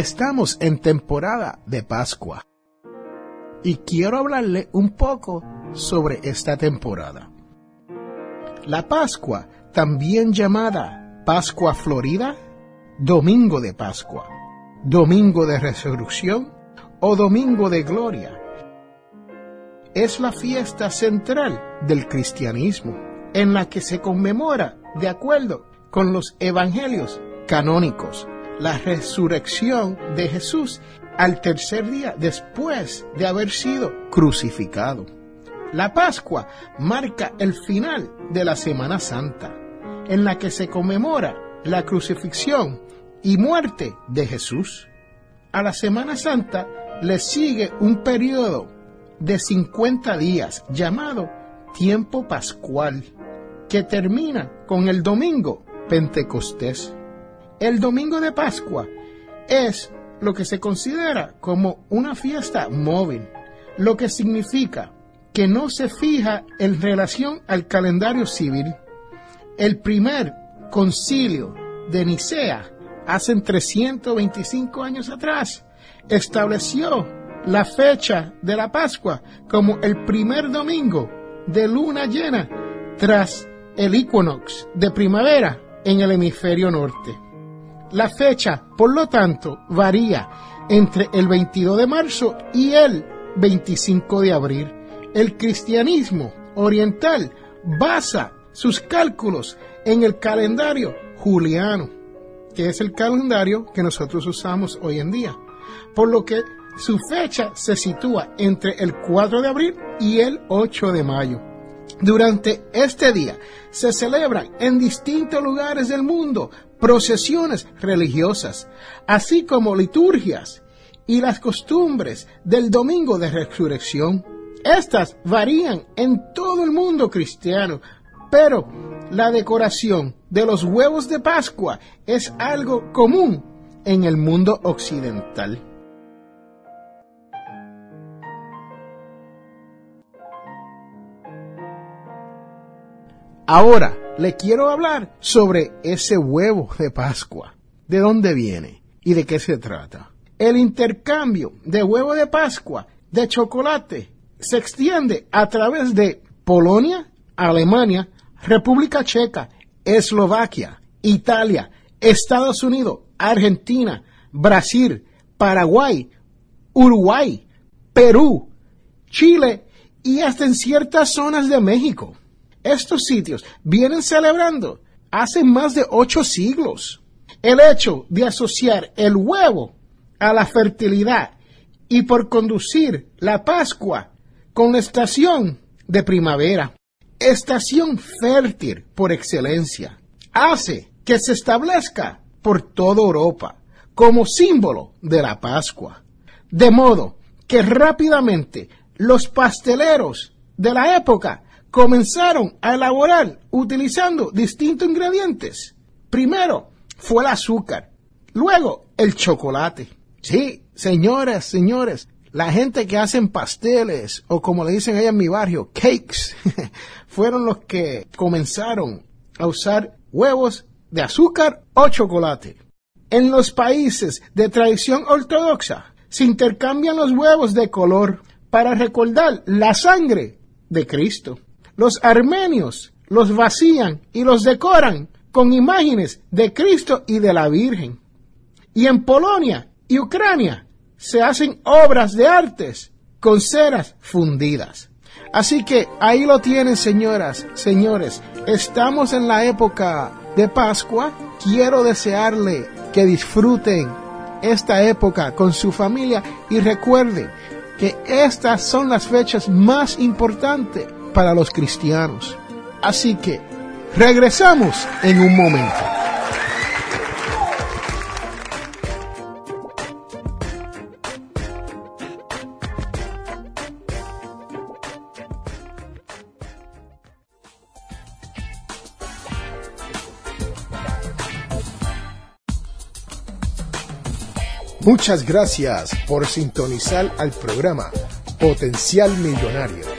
Estamos en temporada de Pascua y quiero hablarle un poco sobre esta temporada. La Pascua, también llamada Pascua Florida, Domingo de Pascua, Domingo de Resurrección o Domingo de Gloria, es la fiesta central del cristianismo en la que se conmemora de acuerdo con los evangelios canónicos la resurrección de Jesús al tercer día después de haber sido crucificado. La Pascua marca el final de la Semana Santa, en la que se conmemora la crucifixión y muerte de Jesús. A la Semana Santa le sigue un periodo de 50 días llamado tiempo pascual, que termina con el domingo Pentecostés. El domingo de Pascua es lo que se considera como una fiesta móvil, lo que significa que no se fija en relación al calendario civil. El primer concilio de Nicea, hace 325 años atrás, estableció la fecha de la Pascua como el primer domingo de luna llena tras el equinox de primavera en el hemisferio norte. La fecha, por lo tanto, varía entre el 22 de marzo y el 25 de abril. El cristianismo oriental basa sus cálculos en el calendario juliano, que es el calendario que nosotros usamos hoy en día, por lo que su fecha se sitúa entre el 4 de abril y el 8 de mayo. Durante este día se celebran en distintos lugares del mundo procesiones religiosas, así como liturgias y las costumbres del domingo de resurrección. Estas varían en todo el mundo cristiano, pero la decoración de los huevos de Pascua es algo común en el mundo occidental. Ahora le quiero hablar sobre ese huevo de Pascua. ¿De dónde viene y de qué se trata? El intercambio de huevo de Pascua de chocolate se extiende a través de Polonia, Alemania, República Checa, Eslovaquia, Italia, Estados Unidos, Argentina, Brasil, Paraguay, Uruguay, Perú, Chile y hasta en ciertas zonas de México. Estos sitios vienen celebrando hace más de ocho siglos el hecho de asociar el huevo a la fertilidad y por conducir la Pascua con la estación de primavera, estación fértil por excelencia, hace que se establezca por toda Europa como símbolo de la Pascua. De modo que rápidamente los pasteleros de la época comenzaron a elaborar utilizando distintos ingredientes. Primero fue el azúcar, luego el chocolate. Sí, señoras, señores, la gente que hacen pasteles o como le dicen allá en mi barrio, cakes, fueron los que comenzaron a usar huevos de azúcar o chocolate. En los países de tradición ortodoxa se intercambian los huevos de color para recordar la sangre de Cristo. Los armenios los vacían y los decoran con imágenes de Cristo y de la Virgen. Y en Polonia y Ucrania se hacen obras de artes con ceras fundidas. Así que ahí lo tienen, señoras, señores. Estamos en la época de Pascua. Quiero desearle que disfruten esta época con su familia y recuerden que estas son las fechas más importantes para los cristianos. Así que regresamos en un momento. Muchas gracias por sintonizar al programa Potencial Millonario.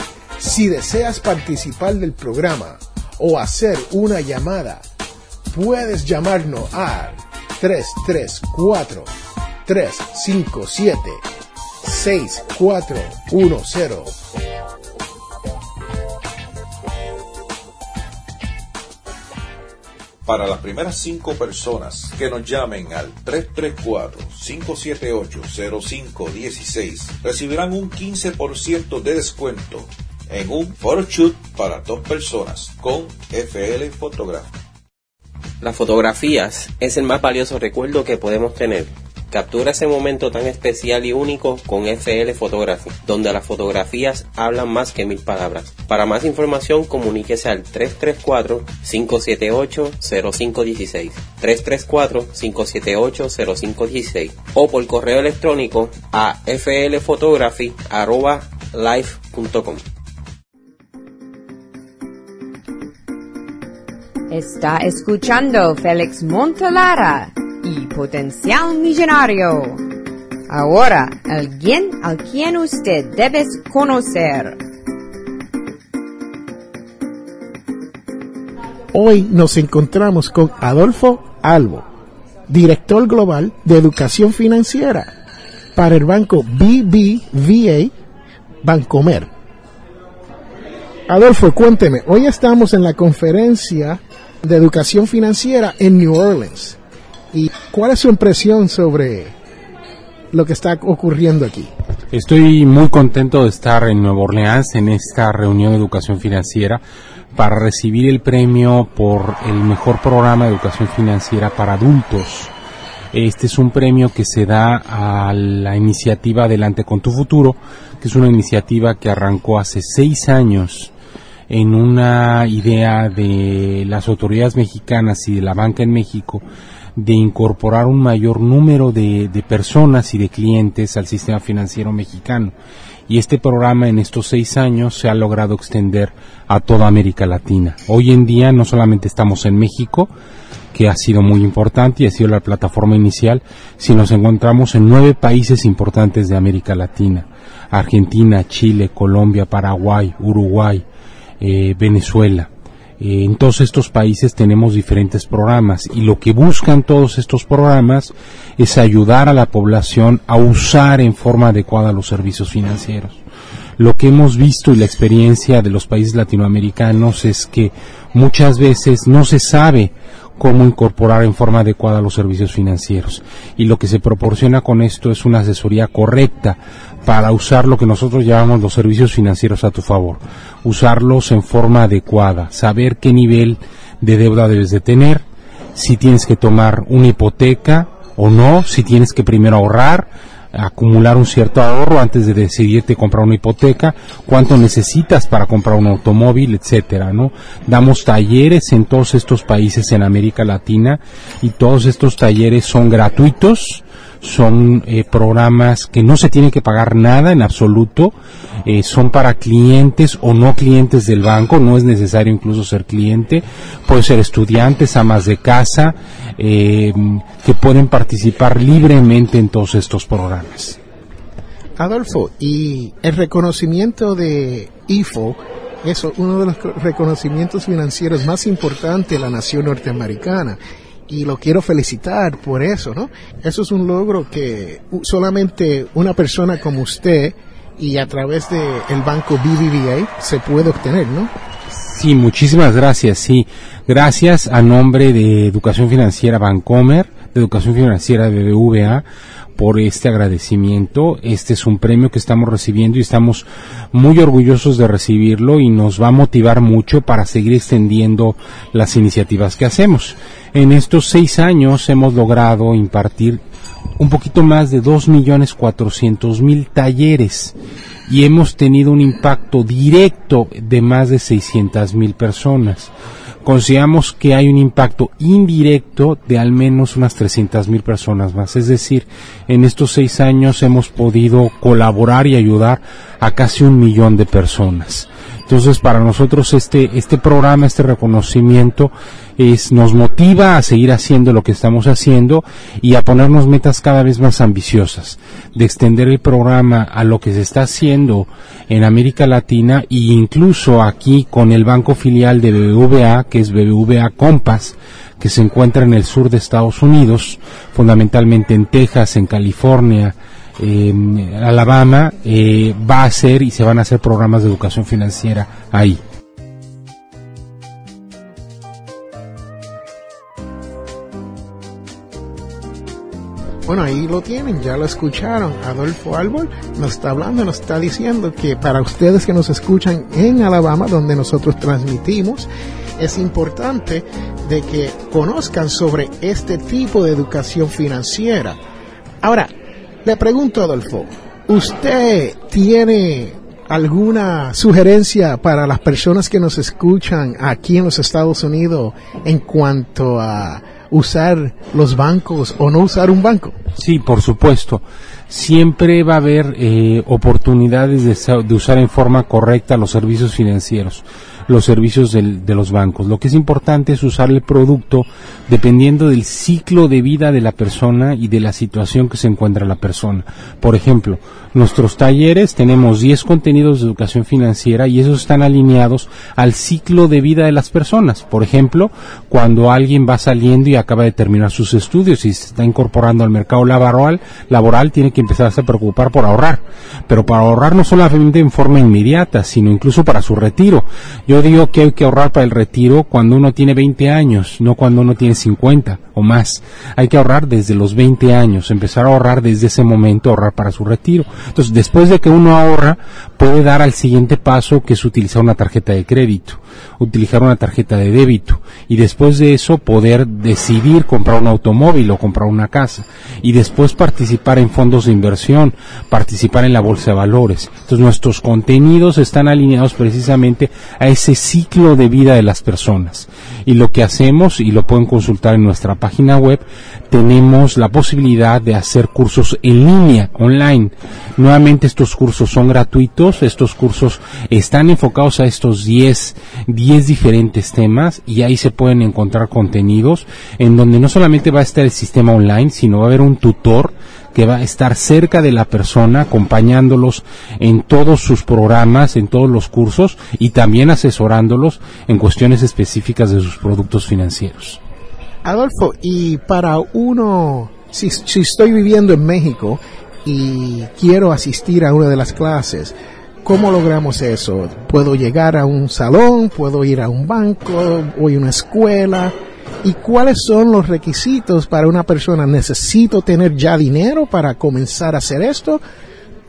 Si deseas participar del programa o hacer una llamada, puedes llamarnos al 334 357 6410 Para las primeras cinco personas que nos llamen al 334-578-0516 recibirán un 15% de descuento en un photoshoot para dos personas con FL Photograph. Las fotografías es el más valioso recuerdo que podemos tener Captura ese momento tan especial y único con FL Photography, donde las fotografías hablan más que mil palabras. Para más información, comuníquese al 334-578-0516, 334-578-0516 o por correo electrónico a flphotography.live.com. Está escuchando Félix Montelara y Potencial Millonario. Ahora, alguien al quien usted debe conocer. Hoy nos encontramos con Adolfo Albo, director global de educación financiera para el banco BBVA Bancomer. Adolfo, cuénteme, hoy estamos en la conferencia de educación financiera en New Orleans. ¿Y cuál es su impresión sobre lo que está ocurriendo aquí? Estoy muy contento de estar en Nueva Orleans en esta reunión de educación financiera para recibir el premio por el mejor programa de educación financiera para adultos. Este es un premio que se da a la iniciativa Adelante con tu futuro, que es una iniciativa que arrancó hace seis años en una idea de las autoridades mexicanas y de la banca en México de incorporar un mayor número de, personas y de clientes al sistema financiero mexicano. Y este programa en estos seis años se ha logrado extender a toda América Latina. Hoy en día no solamente estamos en México, que ha sido muy importante y ha sido la plataforma inicial, sino nos encontramos en nueve países importantes de América Latina. Argentina, Chile, Colombia, Paraguay, Uruguay, eh, Venezuela. Eh, en todos estos países tenemos diferentes programas y lo que buscan todos estos programas es ayudar a la población a usar en forma adecuada los servicios financieros. Lo que hemos visto y la experiencia de los países latinoamericanos es que muchas veces no se sabe cómo incorporar en forma adecuada los servicios financieros. Y lo que se proporciona con esto es una asesoría correcta para usar lo que nosotros llamamos los servicios financieros a tu favor. Usarlos en forma adecuada, saber qué nivel de deuda debes de tener, si tienes que tomar una hipoteca o no, si tienes que primero ahorrar, acumular un cierto ahorro antes de decidirte comprar una hipoteca, cuánto necesitas para comprar un automóvil, etcétera, ¿no? Damos talleres en todos estos países en América Latina y todos estos talleres son gratuitos son eh, programas que no se tiene que pagar nada en absoluto, eh, son para clientes o no clientes del banco, no es necesario incluso ser cliente, puede ser estudiantes, amas de casa, eh, que pueden participar libremente en todos estos programas. Adolfo, y el reconocimiento de IFO es uno de los reconocimientos financieros más importantes de la nación norteamericana y lo quiero felicitar por eso, ¿no? Eso es un logro que solamente una persona como usted y a través del el banco BBVA se puede obtener, ¿no? Sí, muchísimas gracias, sí. Gracias a nombre de Educación Financiera Bancomer, de Educación Financiera de BBVA, por este agradecimiento. Este es un premio que estamos recibiendo y estamos muy orgullosos de recibirlo y nos va a motivar mucho para seguir extendiendo las iniciativas que hacemos. En estos seis años hemos logrado impartir un poquito más de dos millones cuatrocientos mil talleres y hemos tenido un impacto directo de más de seiscientas mil personas consideramos que hay un impacto indirecto de al menos unas 300 mil personas más. Es decir, en estos seis años hemos podido colaborar y ayudar a casi un millón de personas. Entonces, para nosotros este, este programa, este reconocimiento, es, nos motiva a seguir haciendo lo que estamos haciendo y a ponernos metas cada vez más ambiciosas, de extender el programa a lo que se está haciendo en América Latina e incluso aquí con el banco filial de BBVA, que es BBVA Compass, que se encuentra en el sur de Estados Unidos, fundamentalmente en Texas, en California, en Alabama, eh, va a ser y se van a hacer programas de educación financiera ahí. Bueno, ahí lo tienen, ya lo escucharon. Adolfo Árbol nos está hablando, nos está diciendo que para ustedes que nos escuchan en Alabama, donde nosotros transmitimos, es importante de que conozcan sobre este tipo de educación financiera. Ahora, le pregunto, Adolfo, ¿usted tiene alguna sugerencia para las personas que nos escuchan aquí en los Estados Unidos en cuanto a usar los bancos o no usar un banco? Sí, por supuesto. Siempre va a haber eh, oportunidades de, de, usar en forma correcta los servicios financieros, los servicios del, de los bancos. Lo que es importante es usar el producto dependiendo del ciclo de vida de la persona y de la situación que se encuentra la persona. Por ejemplo, nuestros talleres tenemos 10 contenidos de educación financiera y esos están alineados al ciclo de vida de las personas. Por ejemplo, cuando alguien va saliendo y acaba de terminar sus estudios y se está incorporando al mercado laboral, laboral tiene que empezarse a preocupar por ahorrar. Pero para ahorrar no solamente en forma inmediata, sino incluso para su retiro. Yo digo que hay que ahorrar para el retiro cuando uno tiene 20 años, no cuando uno tiene 50 o más. Hay que ahorrar desde los 20 años, empezar a ahorrar desde ese momento, ahorrar para su retiro. Entonces, después de que uno ahorra, puede dar al siguiente paso, que es utilizar una tarjeta de crédito, utilizar una tarjeta de débito, y después de eso poder decidir comprar un automóvil o comprar una casa, y después participar en fondos de inversión, participar en la bolsa de valores. Entonces, nuestros contenidos están alineados precisamente a ese ciclo de vida de las personas. Y lo que hacemos, y lo pueden consultar en nuestra página web, tenemos la posibilidad de hacer cursos en línea, online. Nuevamente estos cursos son gratuitos, estos cursos están enfocados a estos 10, 10 diferentes temas y ahí se pueden encontrar contenidos en donde no solamente va a estar el sistema online, sino va a haber un tutor que va a estar cerca de la persona, acompañándolos en todos sus programas, en todos los cursos y también asesorándolos en cuestiones específicas de sus productos financieros. Adolfo, y para uno, si, si estoy viviendo en México y quiero asistir a una de las clases, ¿Cómo logramos eso? ¿Puedo llegar a un salón? ¿Puedo ir a un banco? ¿O a una escuela? ¿Y cuáles son los requisitos para una persona? ¿Necesito tener ya dinero para comenzar a hacer esto?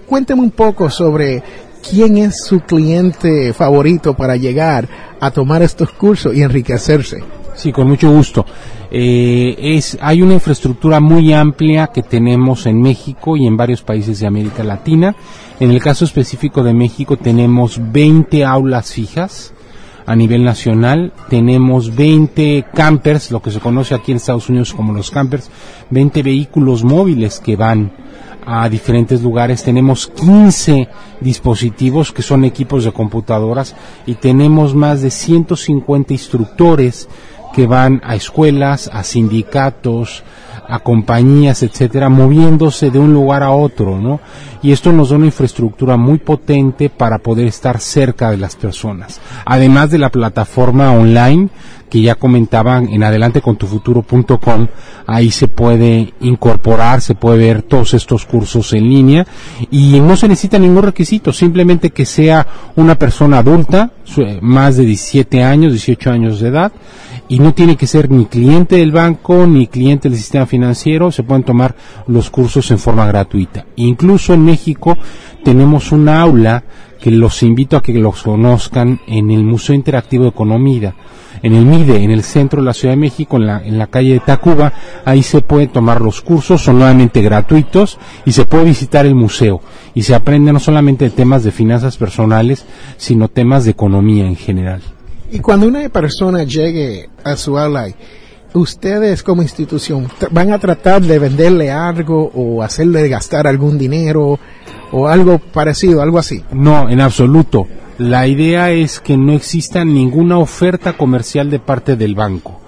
Cuénteme un poco sobre quién es su cliente favorito para llegar a tomar estos cursos y enriquecerse. Sí, con mucho gusto. Eh, es, hay una infraestructura muy amplia que tenemos en México y en varios países de América Latina. En el caso específico de México tenemos 20 aulas fijas a nivel nacional, tenemos 20 campers, lo que se conoce aquí en Estados Unidos como los campers, 20 vehículos móviles que van a diferentes lugares, tenemos 15 dispositivos que son equipos de computadoras y tenemos más de 150 instructores que van a escuelas, a sindicatos, a compañías, etcétera, moviéndose de un lugar a otro, ¿no? Y esto nos da una infraestructura muy potente para poder estar cerca de las personas. Además de la plataforma online que ya comentaban en adelantecontufuturo.com, ahí se puede incorporar, se puede ver todos estos cursos en línea y no se necesita ningún requisito, simplemente que sea una persona adulta, más de 17 años, 18 años de edad, y no tiene que ser ni cliente del banco ni cliente del sistema financiero, se pueden tomar los cursos en forma gratuita. Incluso en México tenemos un aula que los invito a que los conozcan en el Museo Interactivo de Economía, en el MIDE, en el centro de la Ciudad de México, en la, en la calle de Tacuba, ahí se pueden tomar los cursos, son nuevamente gratuitos y se puede visitar el museo. Y se aprende no solamente de temas de finanzas personales, sino temas de economía en general. Y cuando una persona llegue a su aula, ustedes como institución van a tratar de venderle algo o hacerle gastar algún dinero o algo parecido, algo así. No, en absoluto. La idea es que no exista ninguna oferta comercial de parte del banco.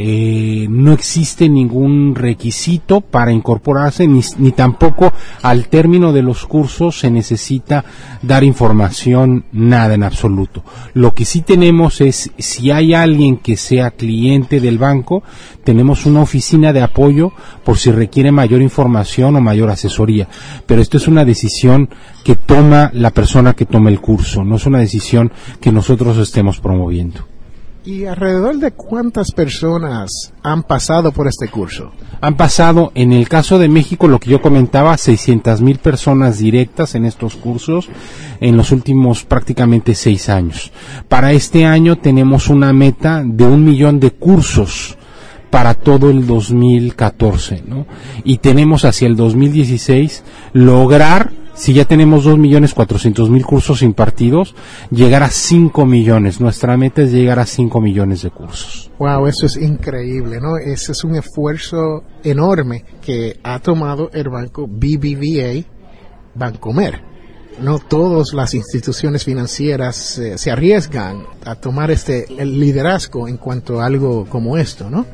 Eh, no existe ningún requisito para incorporarse ni, ni, tampoco al término de los cursos se necesita dar información nada en absoluto. Lo que sí tenemos es si hay alguien que sea cliente del banco, tenemos una oficina de apoyo por si requiere mayor información o mayor asesoría. Pero esto es una decisión que toma la persona que toma el curso, no es una decisión que nosotros estemos promoviendo. ¿Y alrededor de cuántas personas han pasado por este curso? Han pasado, en el caso de México, lo que yo comentaba, 600 mil personas directas en estos cursos en los últimos prácticamente seis años. Para este año tenemos una meta de un millón de cursos para todo el 2014, ¿no? Y tenemos hacia el 2016 lograr si ya tenemos 2.400.000 cursos impartidos, llegar a 5 millones. Nuestra meta es llegar a 5 millones de cursos. Wow, eso es increíble, ¿no? Ese es un esfuerzo enorme que ha tomado el banco BBVA Bancomer. No todas las instituciones financieras eh, se arriesgan a tomar este el liderazgo en cuanto a algo como esto, ¿no?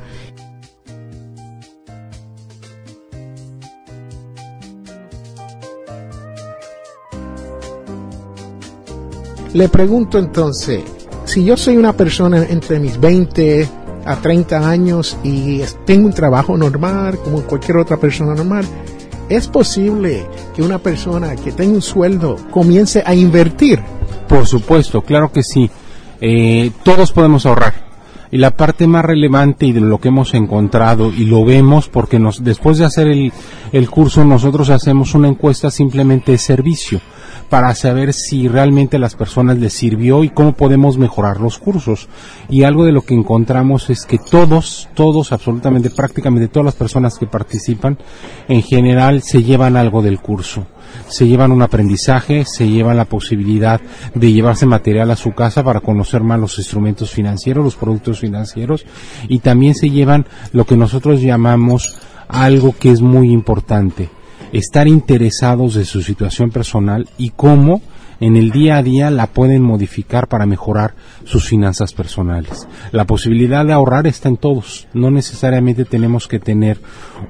Le pregunto entonces, si yo soy una persona entre mis 20 a 30 años y tengo un trabajo normal, como cualquier otra persona normal, ¿es posible que una persona que tenga un sueldo comience a invertir? Por supuesto, claro que sí. Eh, todos podemos ahorrar. Y la parte más relevante y de lo que hemos encontrado, y lo vemos porque nos, después de hacer el, el curso nosotros hacemos una encuesta simplemente de servicio para saber si realmente a las personas les sirvió y cómo podemos mejorar los cursos. Y algo de lo que encontramos es que todos, todos, absolutamente, prácticamente todas las personas que participan, en general se llevan algo del curso se llevan un aprendizaje, se llevan la posibilidad de llevarse material a su casa para conocer más los instrumentos financieros, los productos financieros y también se llevan lo que nosotros llamamos algo que es muy importante, estar interesados de su situación personal y cómo en el día a día la pueden modificar para mejorar sus finanzas personales. La posibilidad de ahorrar está en todos. No necesariamente tenemos que tener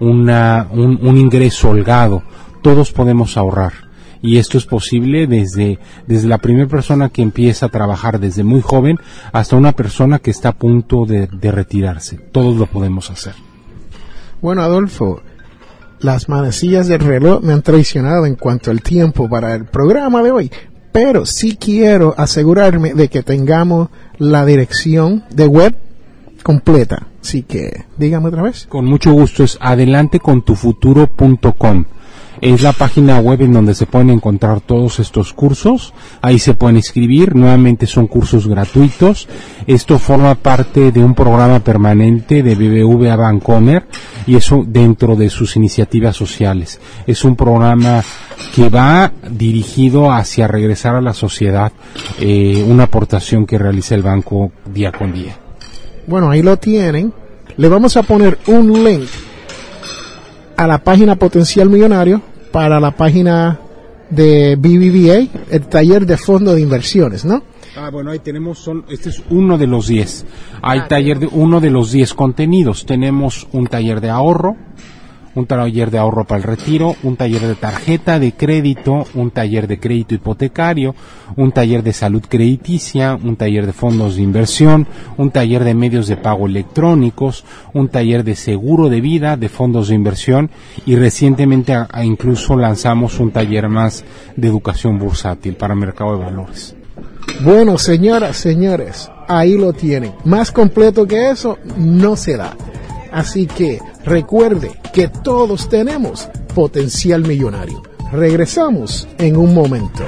una, un, un ingreso holgado. Todos podemos ahorrar. Y esto es posible desde, desde la primera persona que empieza a trabajar desde muy joven hasta una persona que está a punto de, de retirarse. Todos lo podemos hacer. Bueno, Adolfo, las manecillas del reloj me han traicionado en cuanto al tiempo para el programa de hoy, pero sí quiero asegurarme de que tengamos la dirección de web completa. Así que, dígame otra vez. Con mucho gusto, es adelantecontufuturo.com es la página web en donde se pueden encontrar todos estos cursos. Ahí se pueden inscribir. Nuevamente son cursos gratuitos. Esto forma parte de un programa permanente de BBVA Bancomer y eso dentro de sus iniciativas sociales. Es un programa que va dirigido hacia regresar a la sociedad eh, una aportación que realiza el banco día con día. Bueno, ahí lo tienen. Le vamos a poner un link a la página Potencial Millonario para la página de BBVA, el taller de fondo de inversiones, ¿no? Ah, bueno, ahí tenemos, son, este es uno de los 10. Hay taller de uno de los 10 contenidos. Tenemos un taller de ahorro, un taller de ahorro para el retiro, un taller de tarjeta de crédito, un taller de crédito hipotecario, un taller de salud crediticia, un taller de fondos de inversión, un taller de medios de pago electrónicos, un taller de seguro de vida, de fondos de inversión y recientemente incluso lanzamos un taller más de educación bursátil para mercado de valores. Bueno, señoras, señores, ahí lo tienen. Más completo que eso no se da. Así que recuerde que todos tenemos potencial millonario. Regresamos en un momento.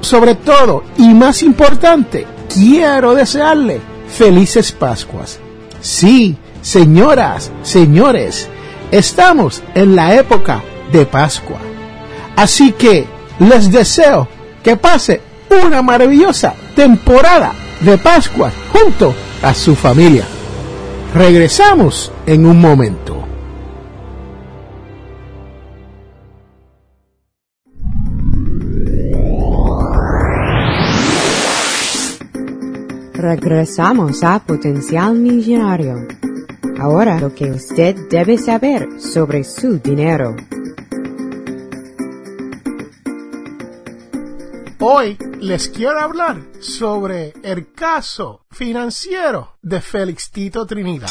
Sobre todo, y más importante, quiero desearle felices Pascuas. Sí, señoras, señores, estamos en la época de Pascua. Así que les deseo que pase una maravillosa temporada de Pascua junto a su familia. Regresamos en un momento. Regresamos a Potencial Millonario. Ahora lo que usted debe saber sobre su dinero. Hoy les quiero hablar sobre el caso financiero de Félix Tito Trinidad.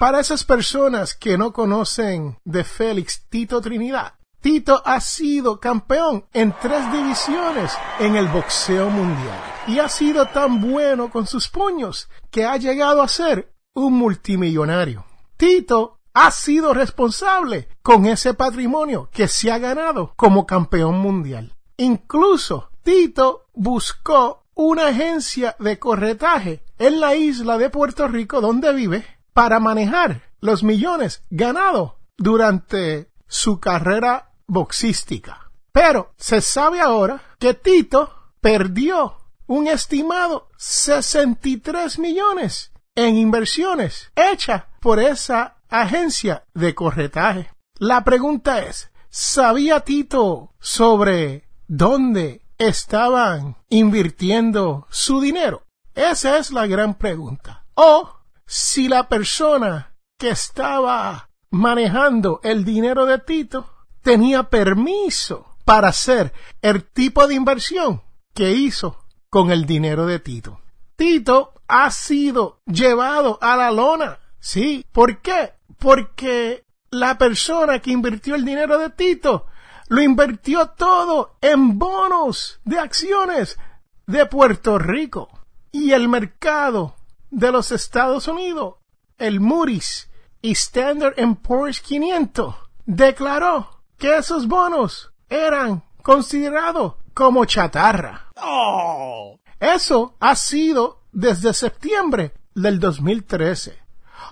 Para esas personas que no conocen de Félix Tito Trinidad, Tito ha sido campeón en tres divisiones en el boxeo mundial y ha sido tan bueno con sus puños que ha llegado a ser un multimillonario. Tito ha sido responsable con ese patrimonio que se ha ganado como campeón mundial. Incluso Tito buscó una agencia de corretaje en la isla de Puerto Rico donde vive para manejar los millones ganados durante su carrera boxística. Pero se sabe ahora que Tito perdió un estimado 63 millones en inversiones hechas por esa agencia de corretaje. La pregunta es, ¿sabía Tito sobre dónde estaban invirtiendo su dinero? Esa es la gran pregunta. O si la persona que estaba manejando el dinero de Tito tenía permiso para hacer el tipo de inversión que hizo con el dinero de Tito. Tito ha sido llevado a la lona. Sí, ¿por qué? Porque la persona que invirtió el dinero de Tito lo invirtió todo en bonos de acciones de Puerto Rico. Y el mercado de los Estados Unidos, el Moody's y Standard Poor's 500, declaró que esos bonos eran considerados como chatarra. Oh. Eso ha sido desde septiembre del 2013.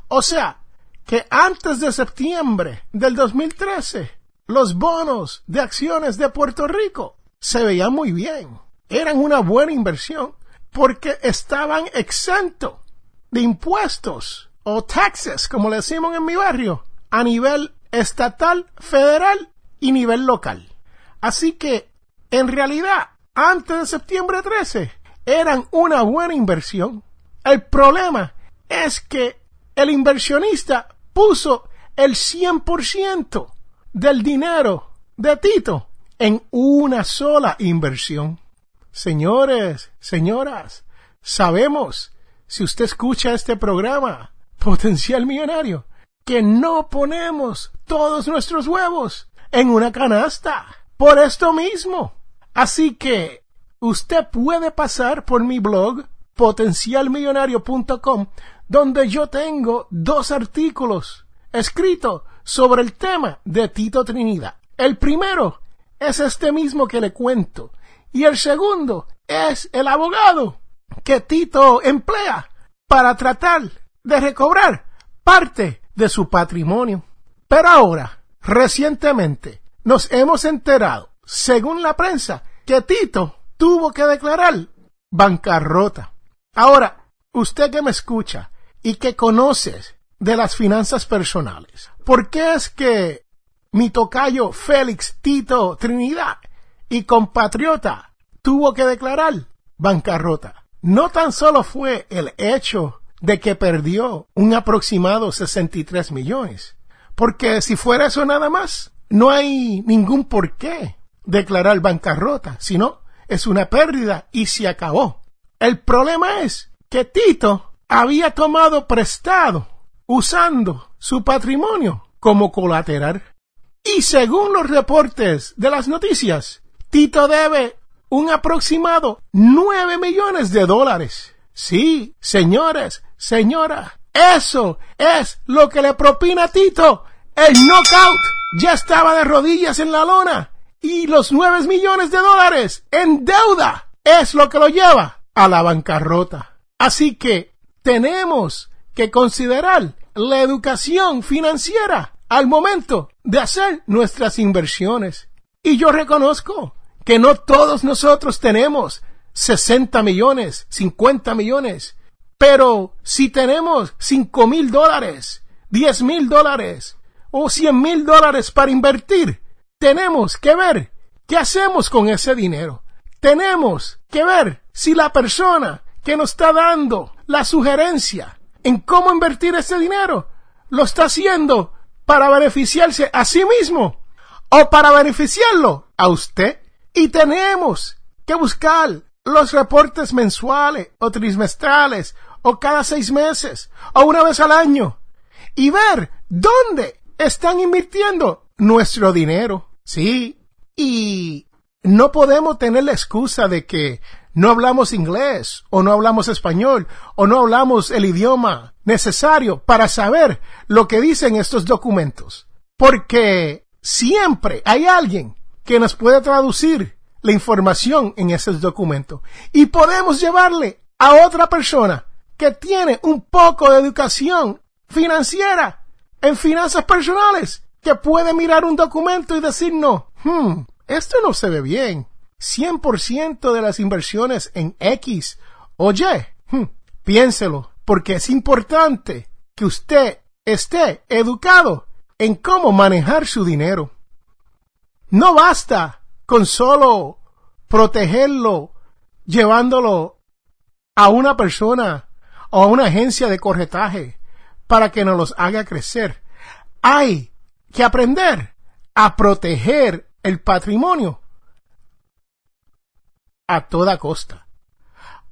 O sea, que antes de septiembre del 2013 los bonos de acciones de Puerto Rico se veían muy bien. Eran una buena inversión porque estaban exentos de impuestos o taxes, como le decimos en mi barrio, a nivel estatal, federal y nivel local. Así que, en realidad, antes de septiembre 13, eran una buena inversión. El problema es que el inversionista puso el 100% del dinero de Tito en una sola inversión. Señores, señoras, sabemos, si usted escucha este programa, Potencial Millonario, que no ponemos todos nuestros huevos en una canasta. Por esto mismo. Así que usted puede pasar por mi blog potencialmillonario.com donde yo tengo dos artículos escritos sobre el tema de Tito Trinidad. El primero es este mismo que le cuento y el segundo es el abogado que Tito emplea para tratar de recobrar parte de su patrimonio. Pero ahora, recientemente, nos hemos enterado, según la prensa, que Tito tuvo que declarar bancarrota. Ahora, usted que me escucha y que conoce de las finanzas personales, ¿por qué es que mi tocayo Félix Tito Trinidad y compatriota tuvo que declarar bancarrota. No tan solo fue el hecho de que perdió un aproximado 63 millones, porque si fuera eso nada más, no hay ningún por qué declarar bancarrota, sino es una pérdida y se acabó. El problema es que Tito había tomado prestado usando su patrimonio como colateral. Y según los reportes de las noticias, Tito debe un aproximado 9 millones de dólares. Sí, señores, señora, eso es lo que le propina Tito. El knockout ya estaba de rodillas en la lona y los 9 millones de dólares en deuda es lo que lo lleva a la bancarrota. Así que tenemos que considerar la educación financiera al momento de hacer nuestras inversiones. Y yo reconozco que no todos nosotros tenemos 60 millones, 50 millones, pero si tenemos 5 mil dólares, 10 mil dólares o 100 mil dólares para invertir, tenemos que ver qué hacemos con ese dinero. Tenemos que ver si la persona que nos está dando la sugerencia en cómo invertir ese dinero lo está haciendo para beneficiarse a sí mismo o para beneficiarlo a usted. Y tenemos que buscar los reportes mensuales o trimestrales o cada seis meses o una vez al año y ver dónde están invirtiendo nuestro dinero. Sí, y no podemos tener la excusa de que no hablamos inglés o no hablamos español o no hablamos el idioma necesario para saber lo que dicen estos documentos. Porque siempre hay alguien que nos puede traducir la información en esos documentos y podemos llevarle a otra persona que tiene un poco de educación financiera en finanzas personales que puede mirar un documento y decir no, hmm, esto no se ve bien. 100% de las inversiones en X o Y. Hmm, piénselo, porque es importante que usted esté educado en cómo manejar su dinero. No basta con solo protegerlo llevándolo a una persona o a una agencia de corretaje para que nos los haga crecer. Hay que aprender a proteger el patrimonio a toda costa.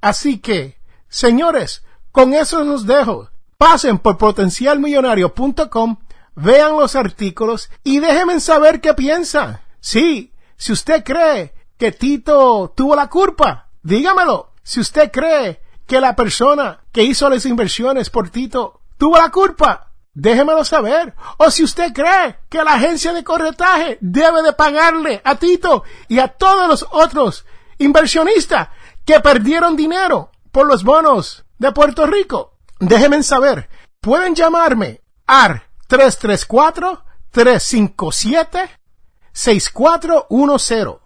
Así que, señores, con eso los dejo. Pasen por potencialmillonario.com, vean los artículos y déjenme saber qué piensan. Sí, si usted cree que Tito tuvo la culpa, dígamelo. Si usted cree que la persona que hizo las inversiones por Tito tuvo la culpa, déjemelo saber. O si usted cree que la agencia de corretaje debe de pagarle a Tito y a todos los otros inversionistas que perdieron dinero por los bonos de Puerto Rico, déjenme saber. Pueden llamarme al 334-357-6410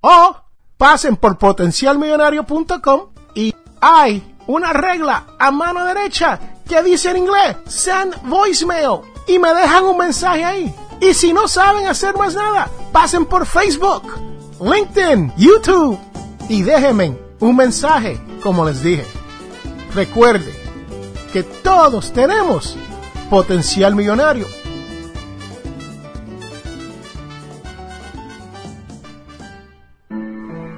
o pasen por potencialmillonario.com y hay una regla a mano derecha que dice en inglés send voicemail y me dejan un mensaje ahí. Y si no saben hacer más nada, pasen por Facebook, LinkedIn, YouTube y déjenme un mensaje como les dije. Recuerde que todos tenemos potencial millonario.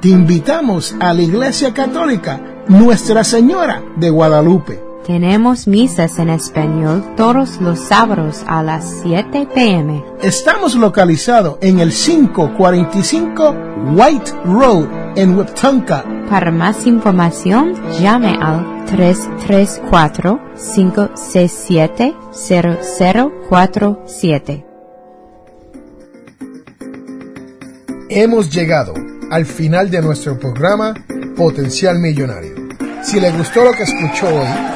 Te invitamos a la Iglesia Católica Nuestra Señora de Guadalupe. Tenemos misas en español todos los sábados a las 7 pm. Estamos localizados en el 545 White Road en Wiptonka. Para más información, llame al 334-567-0047. Hemos llegado al final de nuestro programa Potencial Millonario. Si le gustó lo que escuchó hoy,